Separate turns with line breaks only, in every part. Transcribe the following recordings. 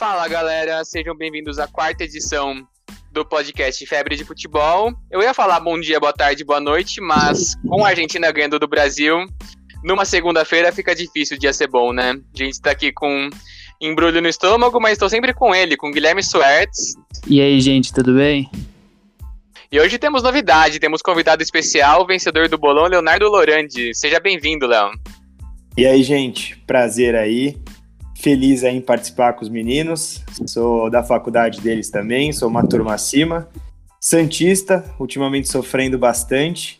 Fala galera, sejam bem-vindos à quarta edição do podcast Febre de Futebol. Eu ia falar bom dia, boa tarde, boa noite, mas com a Argentina ganhando do Brasil, numa segunda-feira fica difícil o dia ser bom, né? A gente tá aqui com embrulho no estômago, mas estou sempre com ele, com Guilherme Suertes.
E aí, gente, tudo bem?
E hoje temos novidade, temos convidado especial, vencedor do bolão, Leonardo Lorandi. Seja bem-vindo, Léo.
E aí, gente, prazer aí. Feliz em participar com os meninos. Sou da faculdade deles também, sou uma turma acima. Santista, ultimamente sofrendo bastante.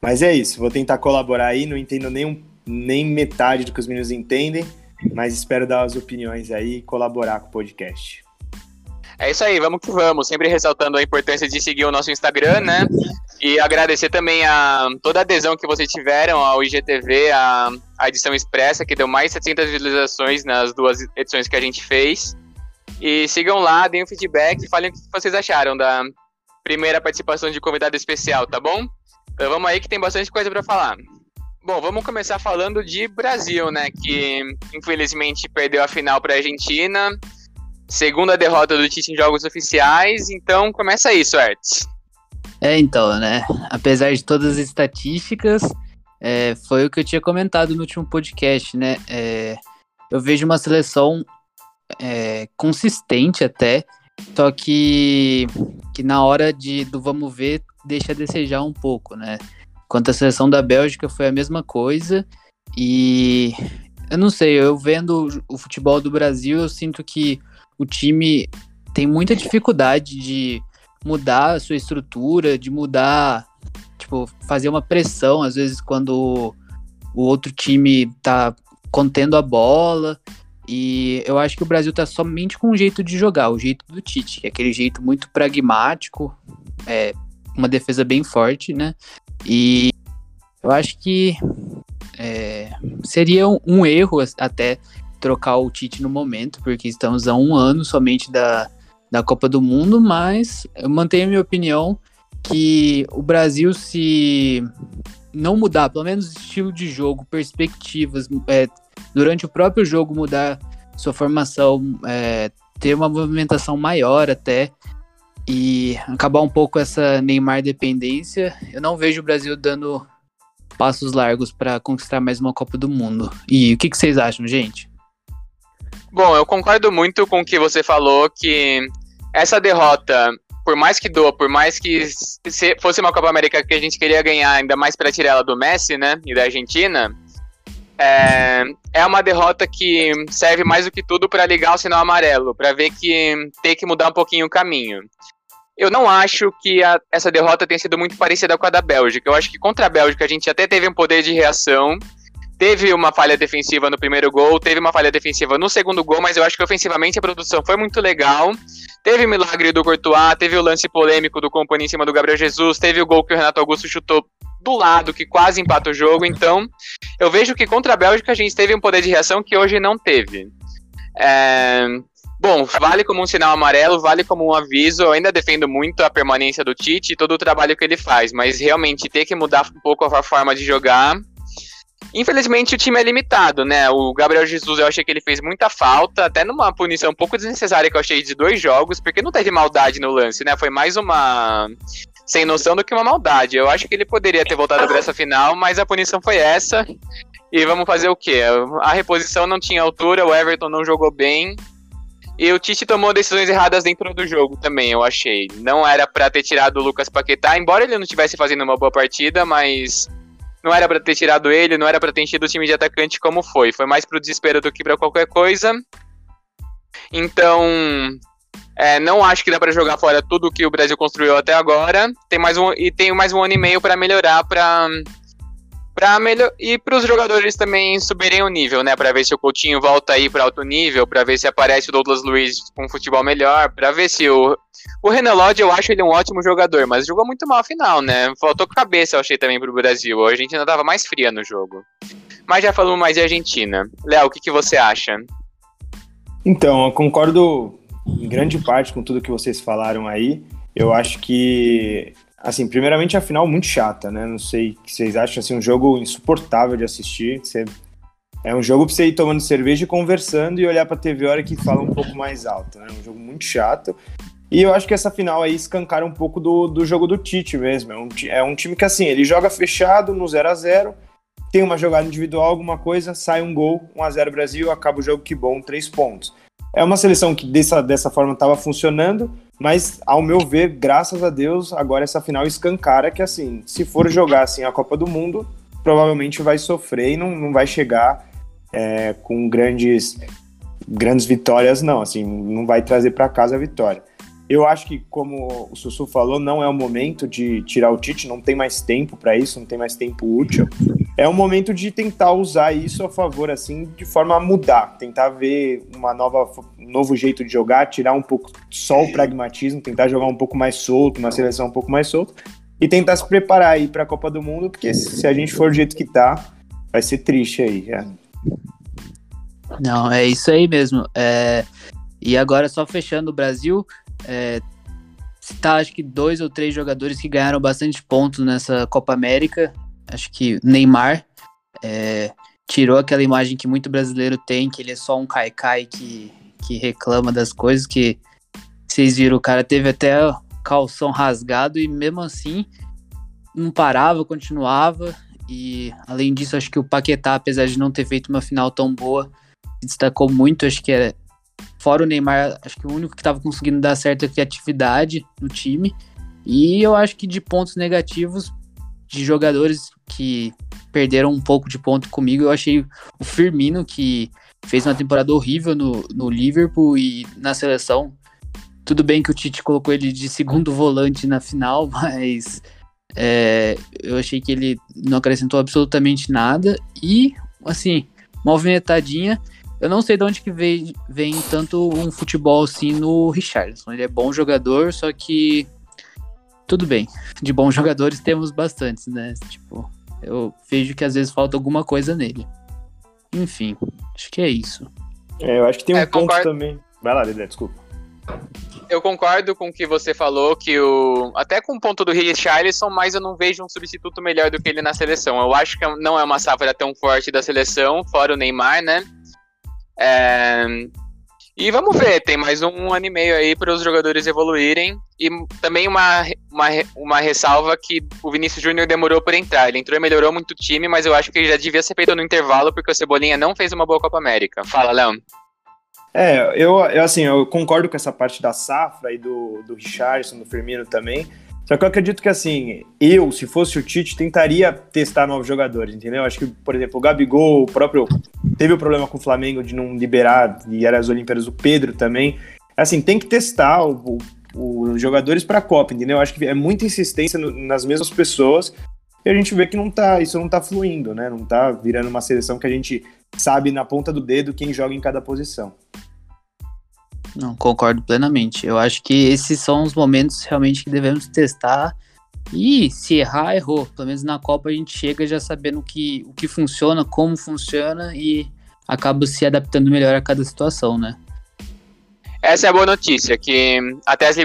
Mas é isso, vou tentar colaborar aí, não entendo nem, nem metade do que os meninos entendem, mas espero dar as opiniões aí e colaborar com o podcast.
É isso aí, vamos que vamos. Sempre ressaltando a importância de seguir o nosso Instagram, né? E agradecer também a toda a adesão que vocês tiveram ao IGTV, a, a edição expressa, que deu mais de 700 visualizações nas duas edições que a gente fez. E sigam lá, deem um feedback e falem o que vocês acharam da primeira participação de convidado especial, tá bom? Então vamos aí que tem bastante coisa para falar. Bom, vamos começar falando de Brasil, né? Que infelizmente perdeu a final para a Argentina Segunda derrota do Tite em jogos oficiais, então começa aí, Suertes.
É, então, né? Apesar de todas as estatísticas, é, foi o que eu tinha comentado no último podcast, né? É, eu vejo uma seleção é, consistente até, só que, que na hora de, do vamos ver, deixa a desejar um pouco, né? Quanto à seleção da Bélgica foi a mesma coisa, e eu não sei, eu vendo o futebol do Brasil, eu sinto que o time tem muita dificuldade de mudar a sua estrutura, de mudar, tipo, fazer uma pressão, às vezes, quando o outro time tá contendo a bola. E eu acho que o Brasil tá somente com um jeito de jogar, o jeito do Tite, que é aquele jeito muito pragmático, é uma defesa bem forte, né? E eu acho que é, seria um, erro até trocar o Tite no momento, porque estamos a um ano somente da, da Copa do Mundo, mas eu mantenho a minha opinião que o Brasil, se não mudar, pelo menos estilo de jogo, perspectivas, é, durante o próprio jogo mudar sua formação, é, ter uma movimentação maior até e acabar um pouco essa Neymar dependência, eu não vejo o Brasil dando passos largos para conquistar mais uma Copa do Mundo. E o que, que vocês acham, gente?
Bom, eu concordo muito com o que você falou, que essa derrota, por mais que doa, por mais que fosse uma Copa América que a gente queria ganhar, ainda mais para tirar ela do Messi, né, e da Argentina, é, é uma derrota que serve mais do que tudo para ligar o sinal amarelo, para ver que tem que mudar um pouquinho o caminho. Eu não acho que a, essa derrota tenha sido muito parecida com a da Bélgica. Eu acho que contra a Bélgica a gente até teve um poder de reação, Teve uma falha defensiva no primeiro gol, teve uma falha defensiva no segundo gol, mas eu acho que ofensivamente a produção foi muito legal. Teve milagre do Courtois, teve o lance polêmico do Company em cima do Gabriel Jesus, teve o gol que o Renato Augusto chutou do lado, que quase empata o jogo. Então, eu vejo que contra a Bélgica a gente teve um poder de reação que hoje não teve. É... Bom, vale como um sinal amarelo, vale como um aviso. Eu ainda defendo muito a permanência do Tite e todo o trabalho que ele faz, mas realmente ter que mudar um pouco a forma de jogar Infelizmente o time é limitado, né? O Gabriel Jesus eu achei que ele fez muita falta, até numa punição um pouco desnecessária que eu achei de dois jogos, porque não teve maldade no lance, né? Foi mais uma sem noção do que uma maldade. Eu acho que ele poderia ter voltado para essa final, mas a punição foi essa. E vamos fazer o quê? A reposição não tinha altura, o Everton não jogou bem. E o Tite tomou decisões erradas dentro do jogo também, eu achei. Não era para ter tirado o Lucas Paquetá, embora ele não estivesse fazendo uma boa partida, mas não era para ter tirado ele, não era para ter enchido o time de atacante como foi. Foi mais pro desespero do que para qualquer coisa. Então, é, não acho que dá para jogar fora tudo que o Brasil construiu até agora. Tem mais um e tem mais um ano e meio para melhorar, para para melhor e para os jogadores também subirem o nível, né? Para ver se o Coutinho volta aí para alto nível, para ver se aparece o Douglas Luiz com um futebol melhor, para ver se o o Renan Lodge, eu acho ele um ótimo jogador, mas jogou muito mal a final, né? Faltou cabeça, eu achei também pro Brasil. A Argentina tava mais fria no jogo. Mas já falamos mais de Argentina. Léo, o que, que você acha?
Então, eu concordo em grande parte com tudo que vocês falaram aí. Eu acho que Assim, primeiramente a final muito chata, né? Não sei o que vocês acham, assim, um jogo insuportável de assistir. Você É um jogo pra você ir tomando cerveja e conversando e olhar pra TV a hora que fala um pouco mais alto, né? É um jogo muito chato. E eu acho que essa final aí escancara um pouco do, do jogo do Tite mesmo. É um, é um time que, assim, ele joga fechado no 0 a 0 tem uma jogada individual, alguma coisa, sai um gol, 1 a 0 Brasil, acaba o jogo, que bom, três pontos. É uma seleção que dessa, dessa forma estava funcionando, mas ao meu ver, graças a Deus, agora essa final escancara que assim, se for jogar assim a Copa do Mundo, provavelmente vai sofrer e não, não vai chegar é, com grandes grandes vitórias, não, assim, não vai trazer para casa a vitória. Eu acho que, como o Sussu falou, não é o momento de tirar o Tite, não tem mais tempo para isso, não tem mais tempo útil. É o momento de tentar usar isso a favor, assim, de forma a mudar, tentar ver uma nova, um novo jeito de jogar, tirar um pouco só o pragmatismo, tentar jogar um pouco mais solto, uma seleção um pouco mais solta, e tentar se preparar aí para a Copa do Mundo, porque se a gente for do jeito que tá, vai ser triste aí. É.
Não, é isso aí mesmo. É... E agora, só fechando o Brasil, é, citar acho que dois ou três jogadores que ganharam bastante pontos nessa Copa América. Acho que Neymar é, tirou aquela imagem que muito brasileiro tem, que ele é só um caicai que, que reclama das coisas, que vocês viram, o cara teve até calção rasgado e mesmo assim não parava, continuava. E além disso, acho que o Paquetá, apesar de não ter feito uma final tão boa, se destacou muito. Acho que é Fora o Neymar, acho que o único que estava conseguindo dar certa criatividade no time. E eu acho que de pontos negativos, de jogadores que perderam um pouco de ponto comigo, eu achei o Firmino, que fez uma temporada horrível no, no Liverpool e na seleção. Tudo bem que o Tite colocou ele de segundo volante na final, mas é, eu achei que ele não acrescentou absolutamente nada. E, assim, uma. Eu não sei de onde que vem, vem tanto um futebol assim no Richardson. Ele é bom jogador, só que tudo bem. De bons jogadores temos bastantes, né? Tipo, eu vejo que às vezes falta alguma coisa nele. Enfim, acho que é isso.
É, eu acho que tem um é, ponto concordo. também. Vai lá, Dedé, desculpa.
Eu concordo com o que você falou, que o. Até com o ponto do Richarlison, mas eu não vejo um substituto melhor do que ele na seleção. Eu acho que não é uma safra tão forte da seleção, fora o Neymar, né? É... E vamos ver, tem mais um ano e meio aí para os jogadores evoluírem. E também uma, uma, uma ressalva que o Vinícius Júnior demorou por entrar. Ele entrou e melhorou muito o time, mas eu acho que ele já devia ser feito no intervalo, porque o Cebolinha não fez uma boa Copa América. Fala, Léo.
É, eu, eu assim, eu concordo com essa parte da safra e do, do Richardson, do Firmino também. Só que eu acredito que, assim, eu, se fosse o Tite, tentaria testar novos jogadores, entendeu? Acho que, por exemplo, o Gabigol, o próprio. Teve o problema com o Flamengo de não liberar, e era as Olimpíadas, o Pedro também. Assim, tem que testar os jogadores para a Copa, entendeu? Acho que é muita insistência no, nas mesmas pessoas e a gente vê que não tá, isso não tá fluindo, né? Não tá virando uma seleção que a gente sabe na ponta do dedo quem joga em cada posição.
Não, concordo plenamente. Eu acho que esses são os momentos realmente que devemos testar. E se errar, errou. Pelo menos na Copa a gente chega já sabendo que, o que funciona, como funciona e acaba se adaptando melhor a cada situação, né?
Essa é a boa notícia, que até, as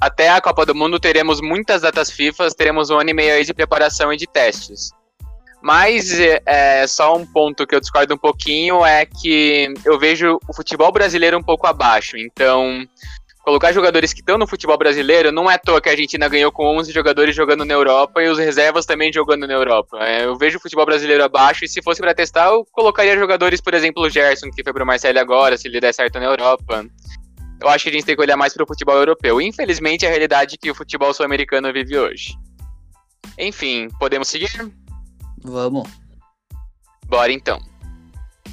até a Copa do Mundo teremos muitas datas FIFA, teremos um ano e meio aí de preparação e de testes. Mas é, só um ponto que eu discordo um pouquinho é que eu vejo o futebol brasileiro um pouco abaixo. Então, colocar jogadores que estão no futebol brasileiro não é à toa que a Argentina ganhou com 11 jogadores jogando na Europa e os reservas também jogando na Europa. É, eu vejo o futebol brasileiro abaixo e se fosse para testar, eu colocaria jogadores, por exemplo, o Gerson, que foi pro Marcelo agora, se ele der certo na Europa. Eu acho que a gente tem que olhar mais para o futebol europeu. Infelizmente, é a realidade que o futebol sul-americano vive hoje. Enfim, podemos seguir?
Vamos.
Bora então.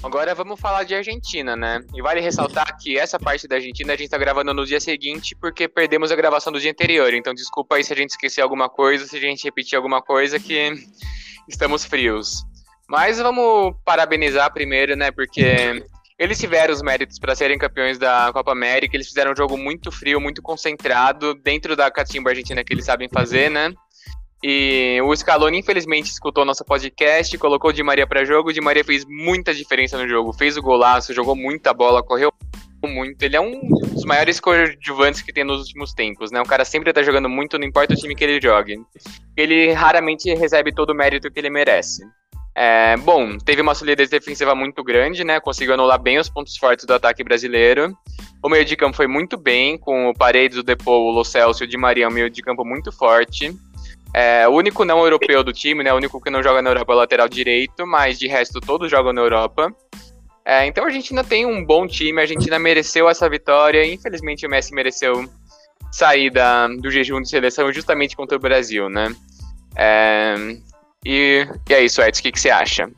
Agora vamos falar de Argentina, né? E vale ressaltar que essa parte da Argentina a gente tá gravando no dia seguinte porque perdemos a gravação do dia anterior. Então desculpa aí se a gente esquecer alguma coisa, se a gente repetir alguma coisa que estamos frios. Mas vamos parabenizar primeiro, né? Porque eles tiveram os méritos para serem campeões da Copa América. Eles fizeram um jogo muito frio, muito concentrado, dentro da catimba argentina que eles sabem fazer, né? E o Scaloni, infelizmente, escutou nosso podcast, colocou o Di Maria para jogo. O Di Maria fez muita diferença no jogo, fez o golaço, jogou muita bola, correu muito. Ele é um dos maiores coadjuvantes que tem nos últimos tempos, né? O cara sempre tá jogando muito, não importa o time que ele jogue. Ele raramente recebe todo o mérito que ele merece. É, bom, teve uma solidez defensiva muito grande, né? Conseguiu anular bem os pontos fortes do ataque brasileiro. O meio de campo foi muito bem, com o Paredes, o Depou, o Lo Celso e o Di Maria, um meio de campo muito forte. É, o único não europeu do time, né? O único que não joga na Europa é o lateral direito, mas de resto todos jogam na Europa. É, então a Argentina tem um bom time, a Argentina mereceu essa vitória. Infelizmente o Messi mereceu sair da, do jejum de seleção justamente contra o Brasil, né? É, e, e é isso, Edson, o que, que você acha?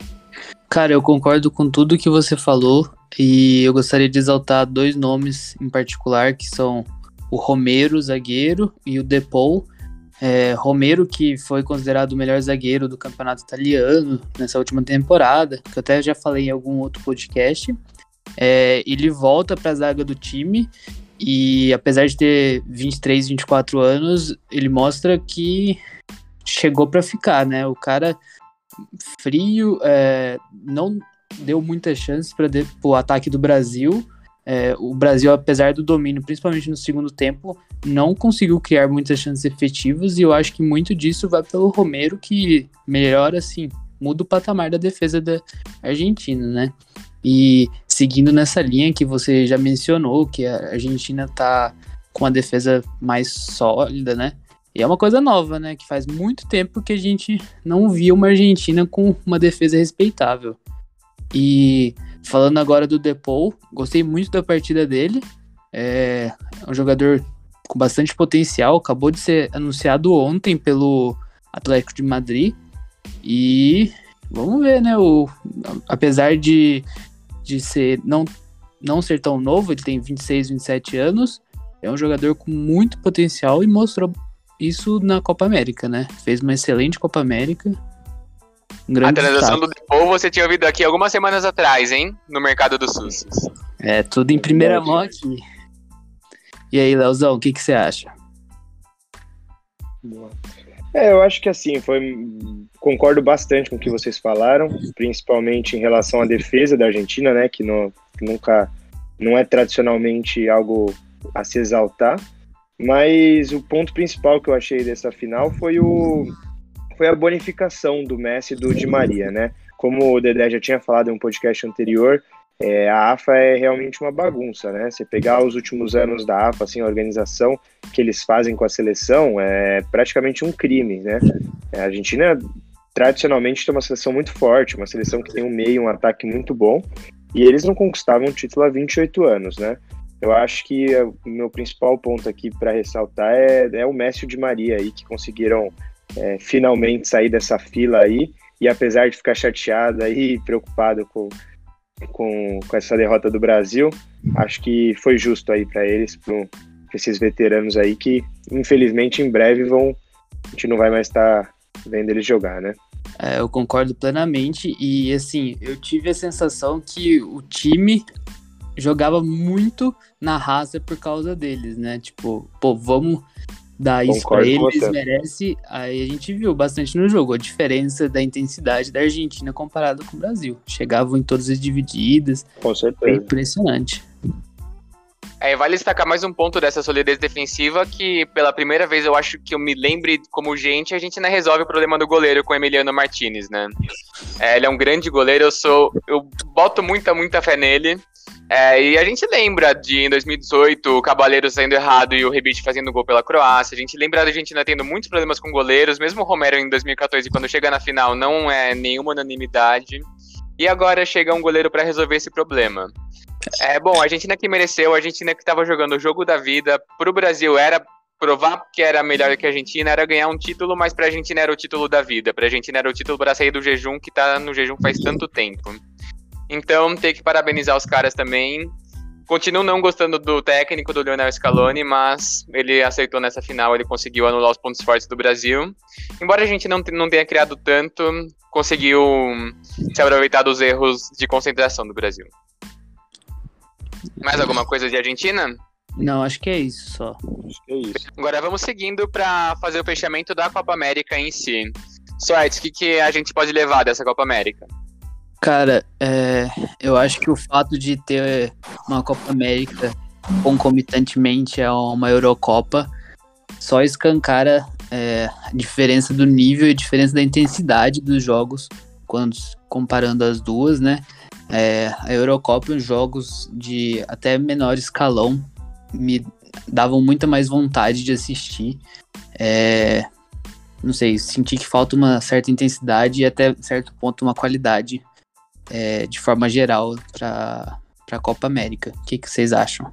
Cara, eu concordo com tudo que você falou e eu gostaria de exaltar dois nomes em particular, que são o Romero, zagueiro, e o Depou. É, Romero, que foi considerado o melhor zagueiro do campeonato italiano nessa última temporada, que eu até já falei em algum outro podcast. É, ele volta para a zaga do time e, apesar de ter 23, 24 anos, ele mostra que chegou para ficar, né? O cara frio, é, não deu muitas chances para o ataque do Brasil. É, o Brasil, apesar do domínio, principalmente no segundo tempo, não conseguiu criar muitas chances efetivas e eu acho que muito disso vai pelo Romero, que melhora, assim, muda o patamar da defesa da Argentina, né? E seguindo nessa linha que você já mencionou, que a Argentina tá com a defesa mais sólida, né? E é uma coisa nova, né? Que faz muito tempo que a gente não via uma Argentina com uma defesa respeitável. E falando agora do Depou, gostei muito da partida dele. É um jogador com bastante potencial, acabou de ser anunciado ontem pelo Atlético de Madrid. E vamos ver, né? O, apesar de, de ser não, não ser tão novo, ele tem 26, 27 anos. É um jogador com muito potencial e mostrou isso na Copa América, né? Fez uma excelente Copa América.
Um a transação do Depou você tinha ouvido aqui algumas semanas atrás, hein? No mercado do SUS.
É, tudo em primeira mão aqui. E aí, Leozão, o que, que você acha?
É, eu acho que assim, foi. Concordo bastante com o que vocês falaram, principalmente em relação à defesa da Argentina, né? Que, no, que nunca não é tradicionalmente algo a se exaltar. Mas o ponto principal que eu achei dessa final foi o foi a bonificação do Messi e do Di Maria, né? Como o Dedé já tinha falado em um podcast anterior, é, a AFA é realmente uma bagunça, né? Você pegar os últimos anos da AFA, assim, a organização que eles fazem com a seleção é praticamente um crime, né? A Argentina tradicionalmente tem uma seleção muito forte, uma seleção que tem um meio, um ataque muito bom, e eles não conquistavam um título há 28 anos, né? Eu acho que o meu principal ponto aqui para ressaltar é, é, o Messi e o Di Maria aí, que conseguiram é, finalmente sair dessa fila aí, e apesar de ficar chateado aí, preocupado com, com, com essa derrota do Brasil, acho que foi justo aí para eles, para esses veteranos aí que, infelizmente, em breve vão, a gente não vai mais estar tá vendo eles jogar, né?
É, eu concordo plenamente e assim, eu tive a sensação que o time jogava muito na raça por causa deles, né? Tipo, pô, vamos dar isso pra eles, merece. Aí a gente viu bastante no jogo a diferença da intensidade da Argentina comparado com o Brasil. Chegavam em todas as divididas.
Com certeza.
impressionante.
É, vale destacar mais um ponto dessa solidez defensiva que, pela primeira vez, eu acho que eu me lembre como gente, a gente não resolve o problema do goleiro com o Emiliano Martinez, né? É, ele é um grande goleiro, eu sou. Eu boto muita, muita fé nele. É, e a gente lembra de em 2018 o Cabaleiro saindo errado e o Rebite fazendo gol pela Croácia. A gente lembra da Argentina tendo muitos problemas com goleiros, mesmo o Romero em 2014, quando chega na final, não é nenhuma unanimidade. E agora chega um goleiro para resolver esse problema. É bom, a Argentina que mereceu, a Argentina que estava jogando o jogo da vida, para o Brasil era provar que era melhor que a Argentina, era ganhar um título, mas para a Argentina era o título da vida. Para a Argentina era o título para sair do jejum que está no jejum faz tanto tempo. Então, tem que parabenizar os caras também. Continuo não gostando do técnico do Lionel Scaloni, mas ele aceitou nessa final, ele conseguiu anular os pontos fortes do Brasil. Embora a gente não, não tenha criado tanto, conseguiu se aproveitar dos erros de concentração do Brasil. Mais alguma coisa de Argentina?
Não, acho que é isso só.
Acho que é isso.
Agora vamos seguindo para fazer o fechamento da Copa América em si. Sorte, o que, que a gente pode levar dessa Copa América?
Cara, é, eu acho que o fato de ter uma Copa América concomitantemente a uma Eurocopa só escancara é, a diferença do nível e a diferença da intensidade dos jogos quando comparando as duas, né? É, a Eurocopa, os jogos de até menor escalão me davam muita mais vontade de assistir. É, não sei, senti que falta uma certa intensidade e até certo ponto uma qualidade é, de forma geral para a Copa América. O que, que vocês acham?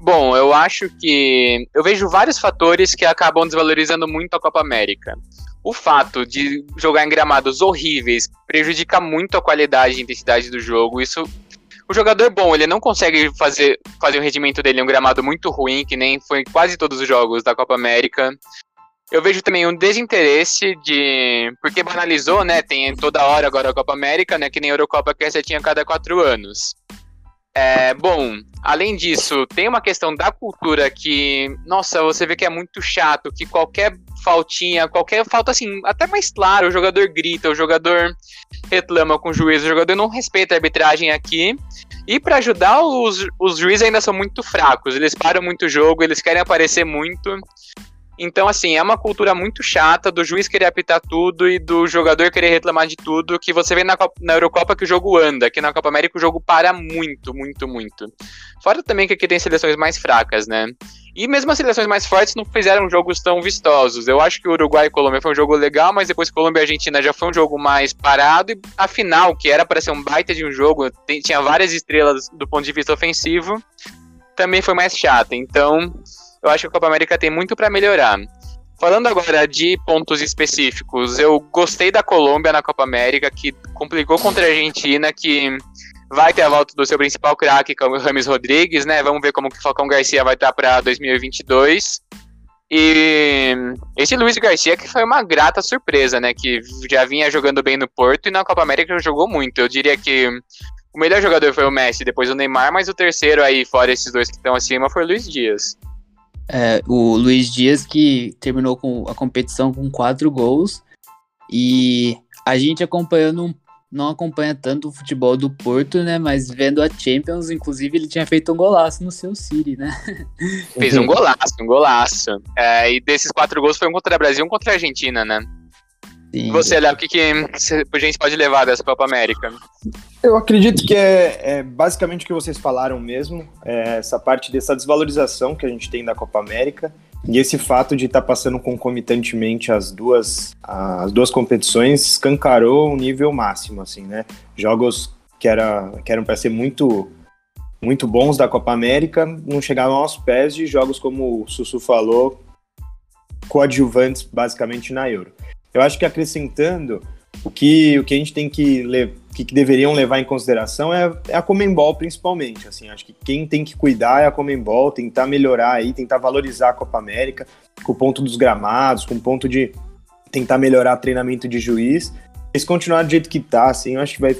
Bom, eu acho que eu vejo vários fatores que acabam desvalorizando muito a Copa América. O fato de jogar em gramados horríveis prejudica muito a qualidade e intensidade do jogo. Isso o jogador bom, ele não consegue fazer, fazer o rendimento dele em um gramado muito ruim, que nem foi em quase todos os jogos da Copa América. Eu vejo também um desinteresse de. Porque banalizou, né? Tem toda hora agora a Copa América, né? Que nem a Eurocopa que essa tinha cada quatro anos. É, bom, além disso, tem uma questão da cultura que, nossa, você vê que é muito chato, que qualquer faltinha, qualquer falta assim, até mais claro, o jogador grita, o jogador reclama com o juiz, o jogador não respeita a arbitragem aqui. E para ajudar, os, os juízes ainda são muito fracos, eles param muito o jogo, eles querem aparecer muito. Então, assim, é uma cultura muito chata do juiz querer apitar tudo e do jogador querer reclamar de tudo, que você vê na, Copa, na Eurocopa que o jogo anda, que na Copa América o jogo para muito, muito, muito. Fora também que aqui tem seleções mais fracas, né? E mesmo as seleções mais fortes não fizeram jogos tão vistosos. Eu acho que o Uruguai e Colômbia foi um jogo legal, mas depois Colômbia e Argentina já foi um jogo mais parado. E a final, que era para ser um baita de um jogo, tinha várias estrelas do ponto de vista ofensivo, também foi mais chata. Então, eu acho que a Copa América tem muito para melhorar. Falando agora de pontos específicos, eu gostei da Colômbia na Copa América, que complicou contra a Argentina, que vai ter a volta do seu principal craque, que é o Rames Rodrigues, né? Vamos ver como que o Falcão Garcia vai estar para 2022. E esse Luiz Garcia que foi uma grata surpresa, né? Que já vinha jogando bem no Porto e na Copa América jogou muito. Eu diria que o melhor jogador foi o Messi, depois o Neymar, mas o terceiro aí, fora esses dois que estão acima, foi o Luiz Dias.
É, o Luiz Dias que terminou com a competição com quatro gols e a gente acompanhando não acompanha tanto o futebol do Porto, né? Mas vendo a Champions, inclusive ele tinha feito um golaço no seu City, né?
Fez um golaço, um golaço. É, e desses quatro gols foi um contra o Brasil e um contra a Argentina, né? Sim. você, Léo, o que, que a gente pode levar dessa Copa América?
Eu acredito que é, é basicamente o que vocês falaram mesmo, é essa parte dessa desvalorização que a gente tem da Copa América e esse fato de estar tá passando concomitantemente as duas, as duas competições escancarou um nível máximo, assim, né? Jogos que, era, que eram para ser muito muito bons da Copa América não chegavam aos pés de jogos como o Sussu falou, coadjuvantes basicamente na Euro. Eu acho que acrescentando, o que, o que a gente tem que, que, que deveriam levar em consideração é, é a Comembol, principalmente. Assim, acho que quem tem que cuidar é a Comembol, tentar melhorar aí, tentar valorizar a Copa América, com o ponto dos gramados, com o ponto de tentar melhorar treinamento de juiz. Se continuar do jeito que tá, assim, eu acho que vai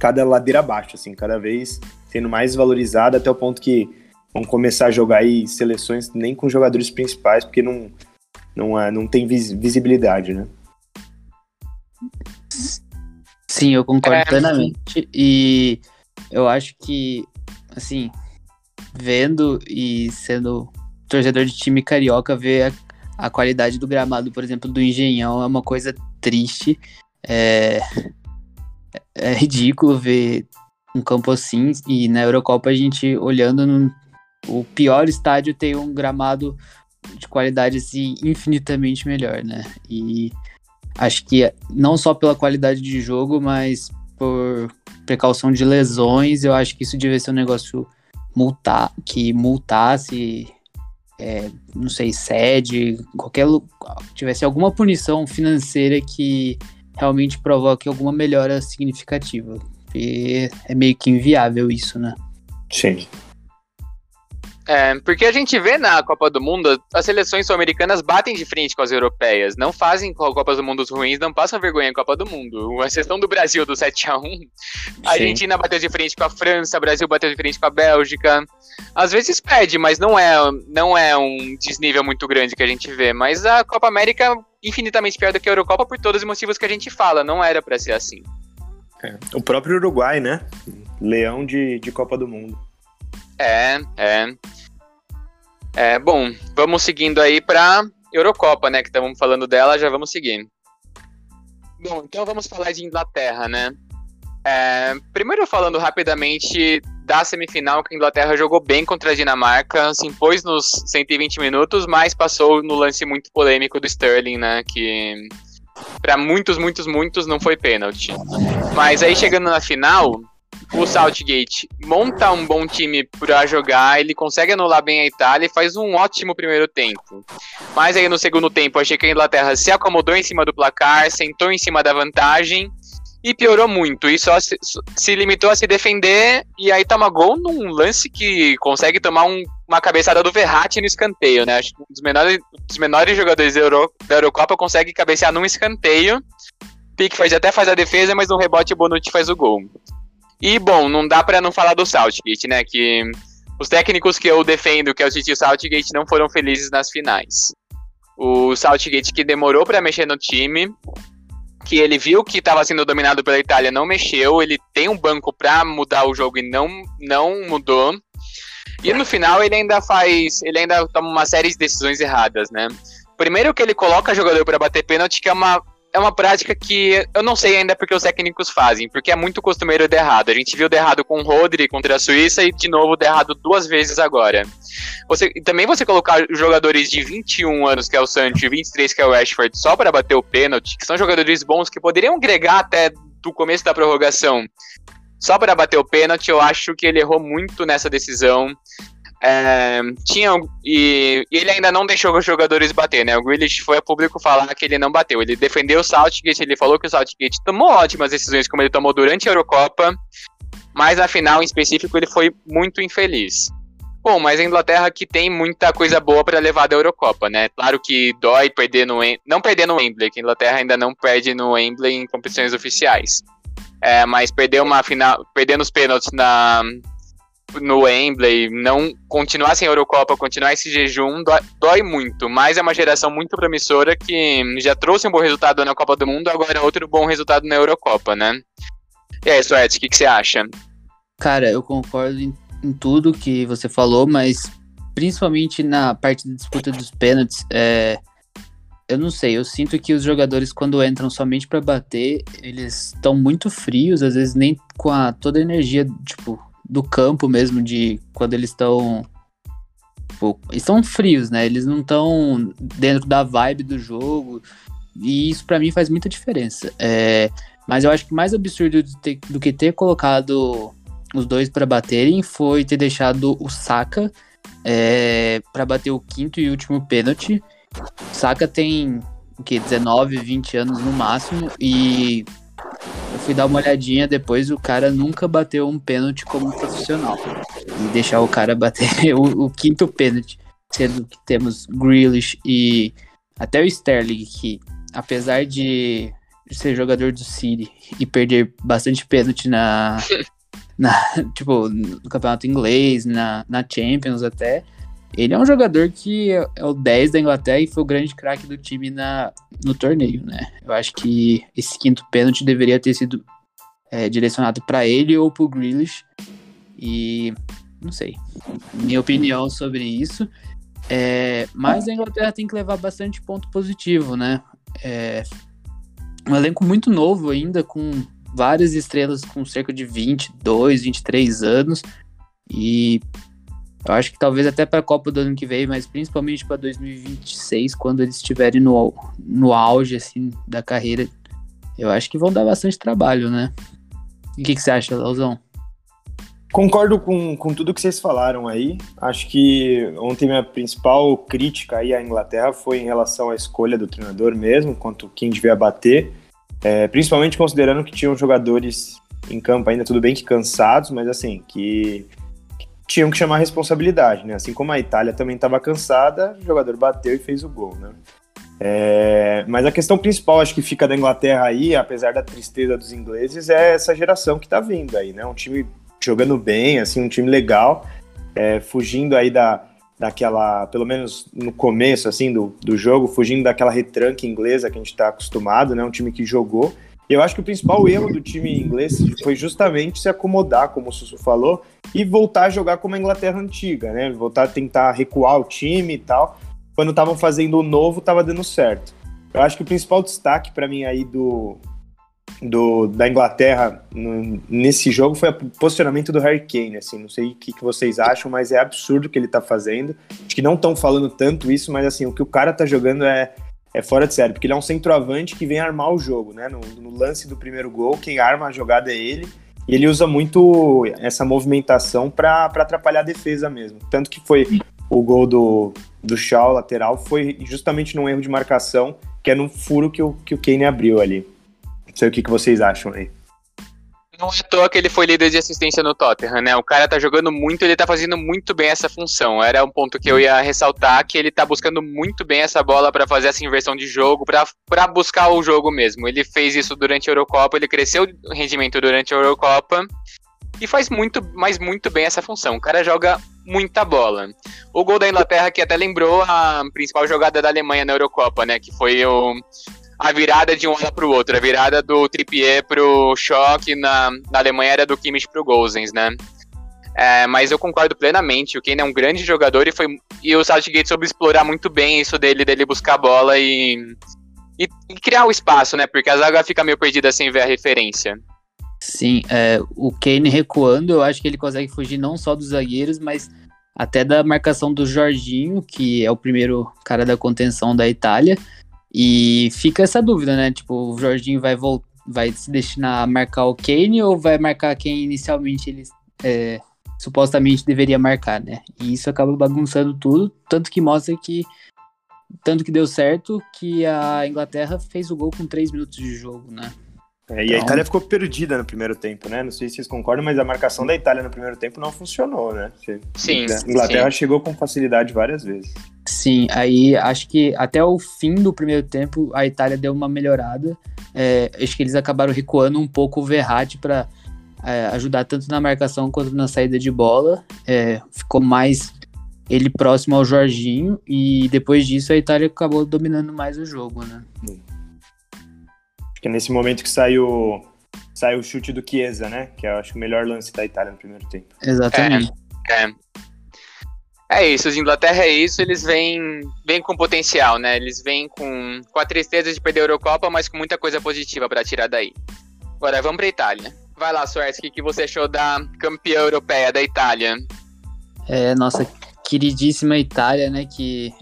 cada ladeira abaixo, assim, cada vez sendo mais valorizada até o ponto que vão começar a jogar aí seleções nem com jogadores principais, porque não, não, é, não tem visibilidade, né?
Sim, eu concordo é. plenamente. E eu acho que, assim, vendo e sendo torcedor de time carioca, ver a, a qualidade do gramado, por exemplo, do Engenhão é uma coisa triste. É, é ridículo ver um campo assim. E na Eurocopa a gente olhando no, o pior estádio tem um gramado de qualidade assim, infinitamente melhor, né? E acho que não só pela qualidade de jogo, mas por precaução de lesões, eu acho que isso devia ser um negócio multar, que multasse, é, não sei, sede, qualquer tivesse alguma punição financeira que realmente provoque alguma melhora significativa. Porque é meio que inviável isso, né?
Sim.
É, porque a gente vê na Copa do Mundo, as seleções sul-americanas batem de frente com as europeias, não fazem Copas do Mundo ruins, não passam vergonha em Copa do Mundo. A exceção do Brasil do 7 a 1 a Argentina bateu de frente com a França, o Brasil bateu de frente com a Bélgica. Às vezes pede, mas não é, não é um desnível muito grande que a gente vê. Mas a Copa América é infinitamente pior do que a Eurocopa por todos os motivos que a gente fala, não era para ser assim.
É, o próprio Uruguai, né? Leão de, de Copa do Mundo.
É, é. É, bom, vamos seguindo aí para Eurocopa, né? Que estamos falando dela, já vamos seguindo. Bom, então vamos falar de Inglaterra, né? É, primeiro falando rapidamente da semifinal, que a Inglaterra jogou bem contra a Dinamarca, se impôs nos 120 minutos, mas passou no lance muito polêmico do Sterling, né? Que para muitos, muitos, muitos não foi pênalti. Mas aí chegando na final, o Southgate monta um bom time para jogar, ele consegue anular bem a Itália e faz um ótimo primeiro tempo. Mas aí no segundo tempo, achei que a Inglaterra se acomodou em cima do placar, sentou em cima da vantagem e piorou muito. E só se, se limitou a se defender e aí toma gol num lance que consegue tomar um, uma cabeçada do Verratti no escanteio, né? Acho que um dos menores, dos menores jogadores da, Euro, da Eurocopa consegue cabecear num escanteio. Pickford até faz a defesa, mas no rebote o Bonucci faz o gol. E, bom, não dá para não falar do Southgate, né? Que os técnicos que eu defendo, que é o Titi Southgate, não foram felizes nas finais. O Southgate que demorou para mexer no time, que ele viu que estava sendo dominado pela Itália, não mexeu, ele tem um banco para mudar o jogo e não, não mudou. E no final ele ainda faz, ele ainda toma uma série de decisões erradas, né? Primeiro que ele coloca jogador para bater pênalti, que é uma é uma prática que eu não sei ainda porque os técnicos fazem, porque é muito costumeiro de errado. A gente viu de errado com o Rodri contra a Suíça e de novo de errado duas vezes agora. Você, também você colocar jogadores de 21 anos, que é o Sancho, e 23, que é o Ashford, só para bater o pênalti, que são jogadores bons que poderiam agregar até do começo da prorrogação, só para bater o pênalti, eu acho que ele errou muito nessa decisão. É, tinha e, e, ele ainda não deixou os jogadores bater, né? O Grealish foi a público falar que ele não bateu. Ele defendeu o Southgate, ele falou que o Southgate tomou ótimas decisões, como ele tomou durante a Eurocopa, mas na final em específico ele foi muito infeliz. Bom, mas a Inglaterra que tem muita coisa boa para levar da Eurocopa, né? Claro que dói perder no não perder no Wembley, que a Inglaterra ainda não perde no Wembley em competições oficiais. É, mas perder uma final, perder nos pênaltis na no Wembley, não continuar sem a Eurocopa, continuar esse jejum, dói, dói, muito. Mas é uma geração muito promissora que já trouxe um bom resultado na Copa do Mundo, agora outro bom resultado na Eurocopa, né? E aí, Suete, o que, que, você acha?
Cara, eu concordo em, em, tudo que você falou, mas principalmente na parte de disputa dos pênaltis, é, eu não sei, eu sinto que os jogadores quando entram somente para bater, eles estão muito frios, às vezes nem com a, toda a energia, tipo, do campo mesmo, de quando eles estão. Estão frios, né? Eles não estão dentro da vibe do jogo. E isso para mim faz muita diferença. É, mas eu acho que mais absurdo do, ter, do que ter colocado os dois para baterem foi ter deixado o Saka é, para bater o quinto e último pênalti. Saka tem o que 19, 20 anos no máximo e eu fui dar uma olhadinha depois, o cara nunca bateu um pênalti como profissional. E deixar o cara bater o, o quinto pênalti, sendo que temos Grealish e até o Sterling, que apesar de ser jogador do City e perder bastante pênalti na, na tipo, no campeonato inglês, na, na Champions até, ele é um jogador que é, é o 10 da Inglaterra e foi o grande craque do time na, no torneio, né? Eu acho que esse quinto pênalti deveria ter sido é, direcionado para ele ou pro Grealish. E não sei. Minha opinião sobre isso. É, mas a Inglaterra tem que levar bastante ponto positivo, né? É, um elenco muito novo ainda, com várias estrelas com cerca de 22, 23 anos. E eu acho que talvez até para a Copa do ano que vem, mas principalmente para 2026, quando eles estiverem no, no auge assim da carreira, eu acho que vão dar bastante trabalho, né? o que, que você acha, Lauzão?
Concordo com, com tudo que vocês falaram aí. Acho que ontem minha principal crítica aí à Inglaterra foi em relação à escolha do treinador mesmo, quanto quem devia bater. É, principalmente considerando que tinham jogadores em campo ainda, tudo bem que cansados, mas assim, que tinham que chamar a responsabilidade, né? Assim como a Itália também estava cansada, o jogador bateu e fez o gol, né? É, mas a questão principal, acho que fica da Inglaterra aí, apesar da tristeza dos ingleses, é essa geração que está vindo aí, né? Um time jogando bem, assim, um time legal, é, fugindo aí da, daquela, pelo menos no começo, assim, do, do jogo, fugindo daquela retranca inglesa que a gente está acostumado, né? Um time que jogou eu acho que o principal erro do time inglês foi justamente se acomodar, como o Sussu falou, e voltar a jogar como a Inglaterra antiga, né? Voltar a tentar recuar o time e tal. Quando estavam fazendo o novo, estava dando certo. Eu acho que o principal destaque para mim aí do, do, da Inglaterra nesse jogo foi o posicionamento do Harry Kane. Assim, não sei o que, que vocês acham, mas é absurdo o que ele tá fazendo. Acho que não estão falando tanto isso, mas assim, o que o cara tá jogando é, é fora de série, porque ele é um centroavante que vem armar o jogo, né? No, no lance do primeiro gol, quem arma a jogada é ele. E ele usa muito essa movimentação para atrapalhar a defesa mesmo. Tanto que foi o gol do, do Shaw, lateral, foi justamente num erro de marcação, que é no furo que o, que o Kane abriu ali. Não sei o que, que vocês acham aí.
Não é à toa que ele foi líder de assistência no Tottenham, né? O cara tá jogando muito, ele tá fazendo muito bem essa função. Era um ponto que eu ia ressaltar, que ele tá buscando muito bem essa bola para fazer essa inversão de jogo, para buscar o jogo mesmo. Ele fez isso durante a Eurocopa, ele cresceu o rendimento durante a Eurocopa e faz muito, mas muito bem essa função. O cara joga muita bola. O gol da Inglaterra que até lembrou a principal jogada da Alemanha na Eurocopa, né? Que foi o a virada de um lado para o outro. A virada do Trippier pro Choque na, na Alemanha era do Kimmich pro Gozens, né? É, mas eu concordo plenamente. O Kane é um grande jogador e foi e o Southgate soube explorar muito bem isso dele, dele buscar a bola e, e, e criar o espaço, né? Porque a zaga fica meio perdida sem ver a referência.
Sim, é, o Kane recuando, eu acho que ele consegue fugir não só dos zagueiros, mas até da marcação do Jorginho, que é o primeiro cara da contenção da Itália. E fica essa dúvida, né? Tipo, o Jorginho vai, vai se destinar a marcar o Kane ou vai marcar quem inicialmente ele é, supostamente deveria marcar, né? E isso acaba bagunçando tudo, tanto que mostra que tanto que deu certo que a Inglaterra fez o gol com 3 minutos de jogo, né?
É, e a então- Itália ficou perdida no primeiro tempo, né? Não sei se vocês concordam, mas a marcação da Itália no primeiro tempo não funcionou, né?
Sim.
A Inglaterra sim. chegou com facilidade várias vezes.
Sim, aí acho que até o fim do primeiro tempo a Itália deu uma melhorada. É, acho que eles acabaram recuando um pouco o Verratti para é, ajudar tanto na marcação quanto na saída de bola. É, ficou mais ele próximo ao Jorginho e depois disso a Itália acabou dominando mais o jogo, né? Sim.
Que é nesse momento que saiu, saiu o chute do Chiesa, né? Que é, acho, o melhor lance da Itália no primeiro tempo.
Exatamente.
É, é. é isso, os Inglaterra é isso, eles vêm, vêm com potencial, né? Eles vêm com, com a tristeza de perder a Eurocopa, mas com muita coisa positiva para tirar daí. Agora vamos pra Itália. Vai lá, Soares, o que, que você achou da campeã europeia da Itália?
É, nossa queridíssima Itália, né? Que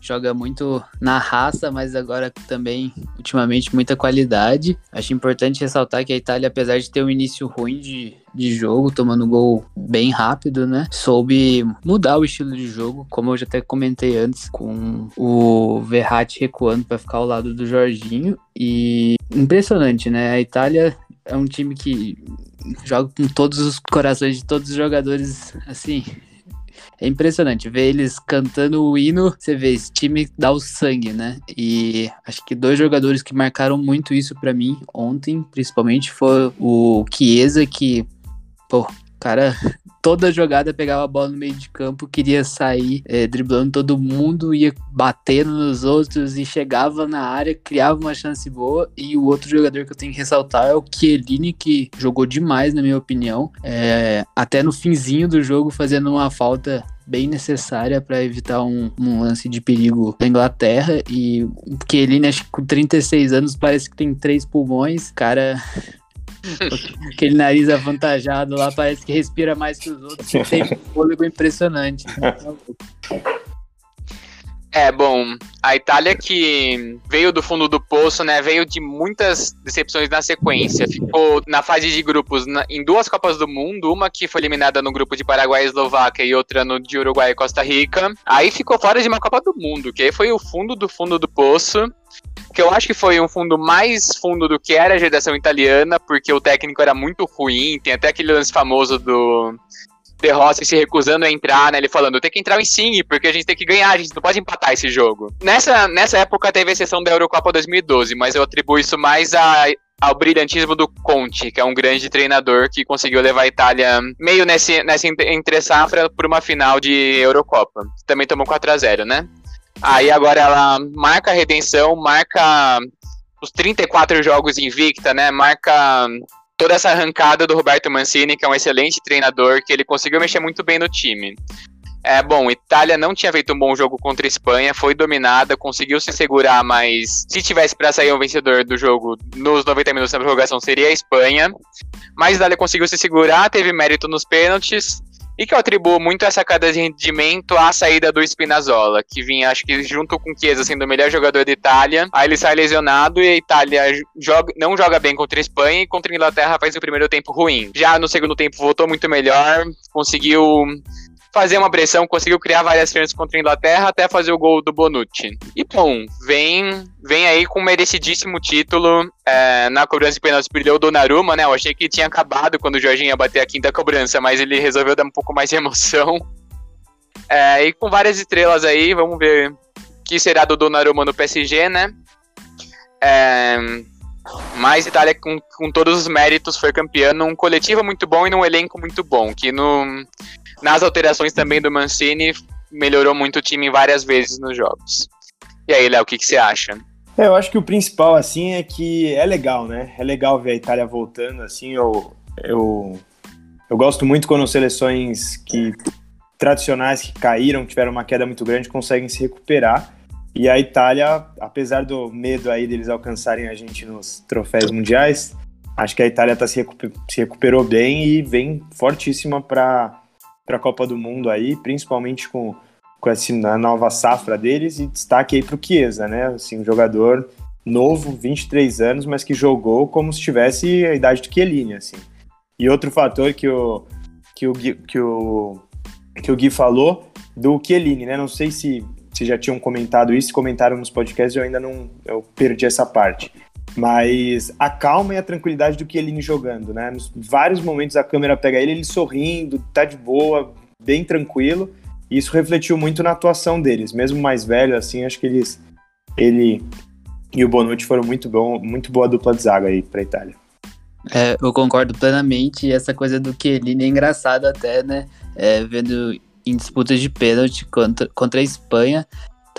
joga muito na raça, mas agora também, ultimamente, muita qualidade. Acho importante ressaltar que a Itália, apesar de ter um início ruim de, de jogo, tomando gol bem rápido, né? Soube mudar o estilo de jogo, como eu já até comentei antes, com o Verratti recuando para ficar ao lado do Jorginho. E impressionante, né? A Itália é um time que joga com todos os corações de todos os jogadores, assim, é impressionante ver eles cantando o hino, você vê, esse time dá o sangue, né? E acho que dois jogadores que marcaram muito isso para mim ontem, principalmente, foi o Chiesa, que, pô, cara toda jogada pegava a bola no meio de campo, queria sair é, driblando todo mundo, ia batendo nos outros e chegava na área, criava uma chance boa. E o outro jogador que eu tenho que ressaltar é o Chiellini, que jogou demais, na minha opinião, é, até no finzinho do jogo, fazendo uma falta bem necessária para evitar um, um, lance de perigo na Inglaterra. E o Chiellini, acho que com 36 anos, parece que tem três pulmões. Cara, Aquele nariz avantajado lá parece que respira mais que os outros. Tem um fôlego impressionante.
É, bom, a Itália que veio do fundo do poço, né, veio de muitas decepções na sequência. Ficou na fase de grupos na, em duas Copas do Mundo, uma que foi eliminada no grupo de Paraguai e Eslováquia e outra no de Uruguai e Costa Rica. Aí ficou fora de uma Copa do Mundo, que aí foi o fundo do fundo do poço que eu acho que foi um fundo mais fundo do que era a geração italiana, porque o técnico era muito ruim, tem até aquele lance famoso do De Rossi se recusando a entrar, né, ele falando, tem que entrar o Insigne, porque a gente tem que ganhar, a gente não pode empatar esse jogo. Nessa, nessa época teve a exceção da Eurocopa 2012, mas eu atribuo isso mais a ao brilhantismo do Conte, que é um grande treinador que conseguiu levar a Itália meio nesse, nessa entre safra por uma final de Eurocopa. Também tomou 4 a 0 né? Aí agora ela marca a redenção, marca os 34 jogos invicta, né? Marca toda essa arrancada do Roberto Mancini, que é um excelente treinador, que ele conseguiu mexer muito bem no time. É, bom, Itália não tinha feito um bom jogo contra a Espanha, foi dominada, conseguiu se segurar, mas se tivesse para sair um vencedor do jogo nos 90 minutos da prorrogação seria a Espanha. Mas a Itália conseguiu se segurar, teve mérito nos pênaltis, e que eu atribuo muito essa queda de rendimento à saída do Spinazzola, que vinha, acho que junto com Chiesa sendo o melhor jogador da Itália. Aí ele sai lesionado e a Itália joga, não joga bem contra a Espanha e contra a Inglaterra faz o primeiro tempo ruim. Já no segundo tempo voltou muito melhor, conseguiu fazer uma pressão, conseguiu criar várias chances contra a Inglaterra até fazer o gol do Bonucci. E bom, vem, vem aí com um merecidíssimo título é, na cobrança de pênaltis perdeu o Donnarumma, né? Eu achei que tinha acabado quando o Jorginho ia bater a quinta cobrança, mas ele resolveu dar um pouco mais de emoção. É, e com várias estrelas aí, vamos ver que será do Donnarumma no PSG, né? É, mas Itália, com, com todos os méritos, foi campeã num coletivo muito bom e num elenco muito bom, que no, nas alterações também do Mancini, melhorou muito o time várias vezes nos jogos. E aí, Léo, o que, que você acha?
É, eu acho que o principal, assim, é que é legal, né? É legal ver a Itália voltando, assim, eu, eu, eu gosto muito quando seleções que tradicionais que caíram, que tiveram uma queda muito grande, conseguem se recuperar. E a Itália, apesar do medo aí deles alcançarem a gente nos troféus mundiais, acho que a Itália tá se, recuper, se recuperou bem e vem fortíssima para para a Copa do Mundo aí, principalmente com, com essa nova safra deles, e destaque aí para o Chiesa, né? Assim, um jogador novo, 23 anos, mas que jogou como se tivesse a idade do Chiellini, assim. E outro fator que o, que o, que o, que o Gui falou do Chiellini, né? Não sei se, se já tinham comentado isso, comentaram nos podcasts, eu ainda não eu perdi essa parte. Mas a calma e a tranquilidade do ele jogando, né? Nos vários momentos a câmera pega ele, ele sorrindo, tá de boa, bem tranquilo. E isso refletiu muito na atuação deles, mesmo mais velho, assim, acho que eles, ele e o Bonucci foram muito bom, muito boa dupla de zaga aí para Itália.
É, eu concordo plenamente. E essa coisa do Chiellini é engraçado até, né? É, vendo em disputas de pênalti contra, contra a Espanha,